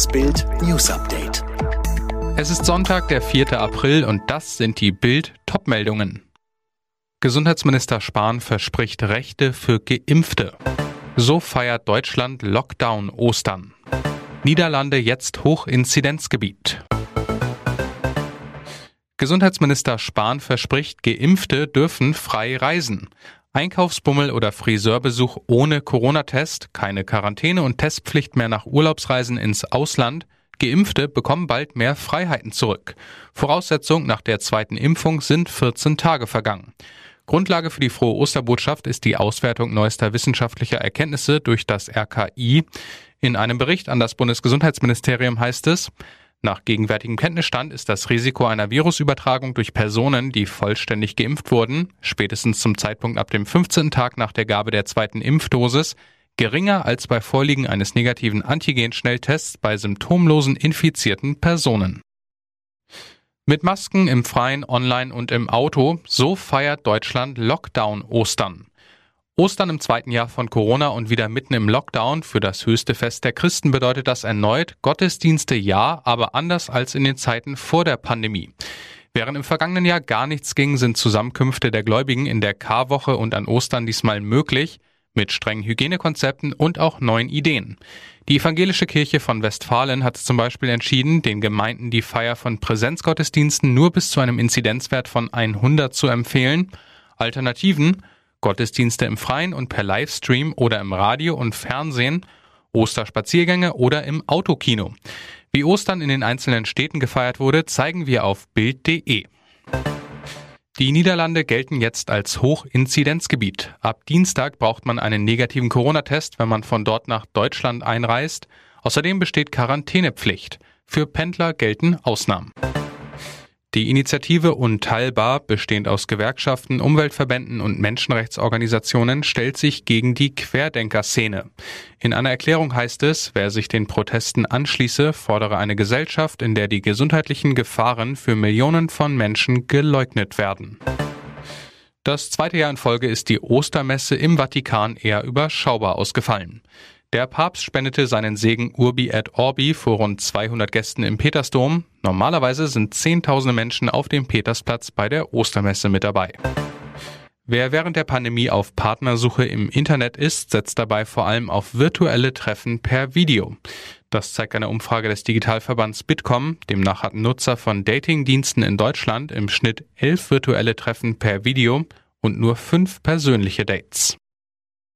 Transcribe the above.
Das Bild News Update. Es ist Sonntag, der 4. April und das sind die Bild Topmeldungen. Gesundheitsminister Spahn verspricht Rechte für Geimpfte. So feiert Deutschland Lockdown Ostern. Niederlande jetzt Hochinzidenzgebiet. Gesundheitsminister Spahn verspricht, Geimpfte dürfen frei reisen. Einkaufsbummel oder Friseurbesuch ohne Corona-Test, keine Quarantäne und Testpflicht mehr nach Urlaubsreisen ins Ausland. Geimpfte bekommen bald mehr Freiheiten zurück. Voraussetzung nach der zweiten Impfung sind 14 Tage vergangen. Grundlage für die frohe Osterbotschaft ist die Auswertung neuester wissenschaftlicher Erkenntnisse durch das RKI. In einem Bericht an das Bundesgesundheitsministerium heißt es, nach gegenwärtigem Kenntnisstand ist das Risiko einer Virusübertragung durch Personen, die vollständig geimpft wurden, spätestens zum Zeitpunkt ab dem 15. Tag nach der Gabe der zweiten Impfdosis, geringer als bei Vorliegen eines negativen Antigen-Schnelltests bei symptomlosen infizierten Personen. Mit Masken im Freien, online und im Auto, so feiert Deutschland Lockdown Ostern. Ostern im zweiten Jahr von Corona und wieder mitten im Lockdown für das höchste Fest der Christen bedeutet das erneut Gottesdienste ja, aber anders als in den Zeiten vor der Pandemie. Während im vergangenen Jahr gar nichts ging, sind Zusammenkünfte der Gläubigen in der Karwoche und an Ostern diesmal möglich, mit strengen Hygienekonzepten und auch neuen Ideen. Die evangelische Kirche von Westfalen hat zum Beispiel entschieden, den Gemeinden die Feier von Präsenzgottesdiensten nur bis zu einem Inzidenzwert von 100 zu empfehlen. Alternativen Gottesdienste im Freien und per Livestream oder im Radio und Fernsehen, Osterspaziergänge oder im Autokino. Wie Ostern in den einzelnen Städten gefeiert wurde, zeigen wir auf Bild.de. Die Niederlande gelten jetzt als Hochinzidenzgebiet. Ab Dienstag braucht man einen negativen Corona-Test, wenn man von dort nach Deutschland einreist. Außerdem besteht Quarantänepflicht. Für Pendler gelten Ausnahmen. Die Initiative Unteilbar, bestehend aus Gewerkschaften, Umweltverbänden und Menschenrechtsorganisationen, stellt sich gegen die Querdenker-Szene. In einer Erklärung heißt es, wer sich den Protesten anschließe, fordere eine Gesellschaft, in der die gesundheitlichen Gefahren für Millionen von Menschen geleugnet werden. Das zweite Jahr in Folge ist die Ostermesse im Vatikan eher überschaubar ausgefallen. Der Papst spendete seinen Segen Urbi et Orbi vor rund 200 Gästen im Petersdom. Normalerweise sind Zehntausende Menschen auf dem Petersplatz bei der Ostermesse mit dabei. Wer während der Pandemie auf Partnersuche im Internet ist, setzt dabei vor allem auf virtuelle Treffen per Video. Das zeigt eine Umfrage des Digitalverbands Bitkom. Demnach hatten Nutzer von Datingdiensten in Deutschland im Schnitt elf virtuelle Treffen per Video und nur fünf persönliche Dates.